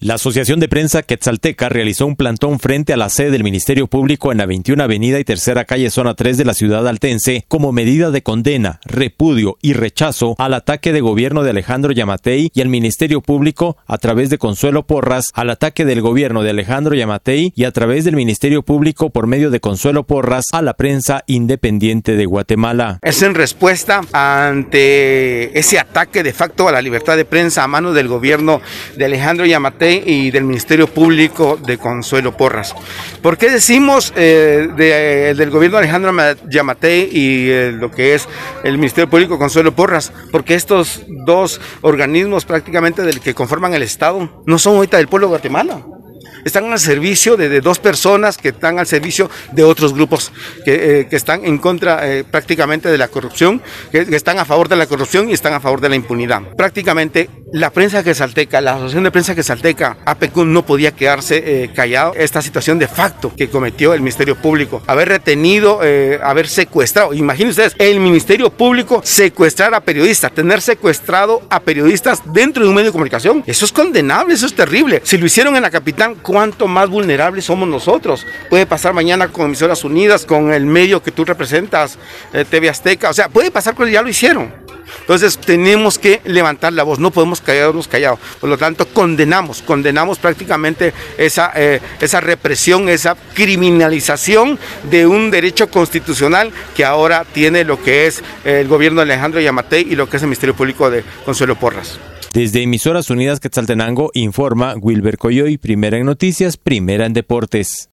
La Asociación de Prensa Quetzalteca realizó un plantón frente a la sede del Ministerio Público en la 21 Avenida y Tercera Calle Zona 3 de la ciudad altense como medida de condena, repudio y rechazo al ataque de gobierno de Alejandro Yamatei y al Ministerio Público a través de Consuelo Porras, al ataque del gobierno de Alejandro Yamatei y a través del Ministerio Público por medio de Consuelo Porras a la prensa independiente de Guatemala. Es en respuesta ante ese ataque de facto a la libertad de prensa a manos del gobierno de Alejandro Yamatei y del Ministerio Público de Consuelo Porras. ¿Por qué decimos eh, del gobierno de Alejandro Yamatei y eh, lo que es el Ministerio Público Consuelo Porras? Porque estos dos organismos prácticamente del que conforman el Estado no son ahorita del pueblo de Guatemala están al servicio de, dos personas que están al servicio de otros grupos que, eh, están en contra eh, prácticamente de la corrupción, que, están a favor de la corrupción y están a favor de la impunidad. Prácticamente la prensa que salteca, la Asociación de Prensa que salteca, APECUN no podía quedarse eh, callado esta situación de facto que cometió el Ministerio Público, haber retenido, haber secuestrado, imagínense ustedes, el Ministerio Público secuestrar a periodistas, tener secuestrado a periodistas dentro de un medio de comunicación, eso es condenable, eso es terrible. Si lo hicieron en la capital, cuánto más vulnerables somos nosotros. Puede pasar mañana con Emisoras Unidas, con el medio que tú representas, eh, TV Azteca, o sea, puede pasar con ya lo hicieron. Entonces tenemos que levantar la voz, no podemos quedarnos callados. Por lo tanto, condenamos, condenamos prácticamente esa, eh, esa represión, esa criminalización de un derecho constitucional que ahora tiene lo que es el gobierno de Alejandro Yamatei y lo que es el Ministerio Público de Consuelo Porras. Desde Emisoras Unidas Quetzaltenango informa Wilber Coyoy, primera en noticias, primera en deportes.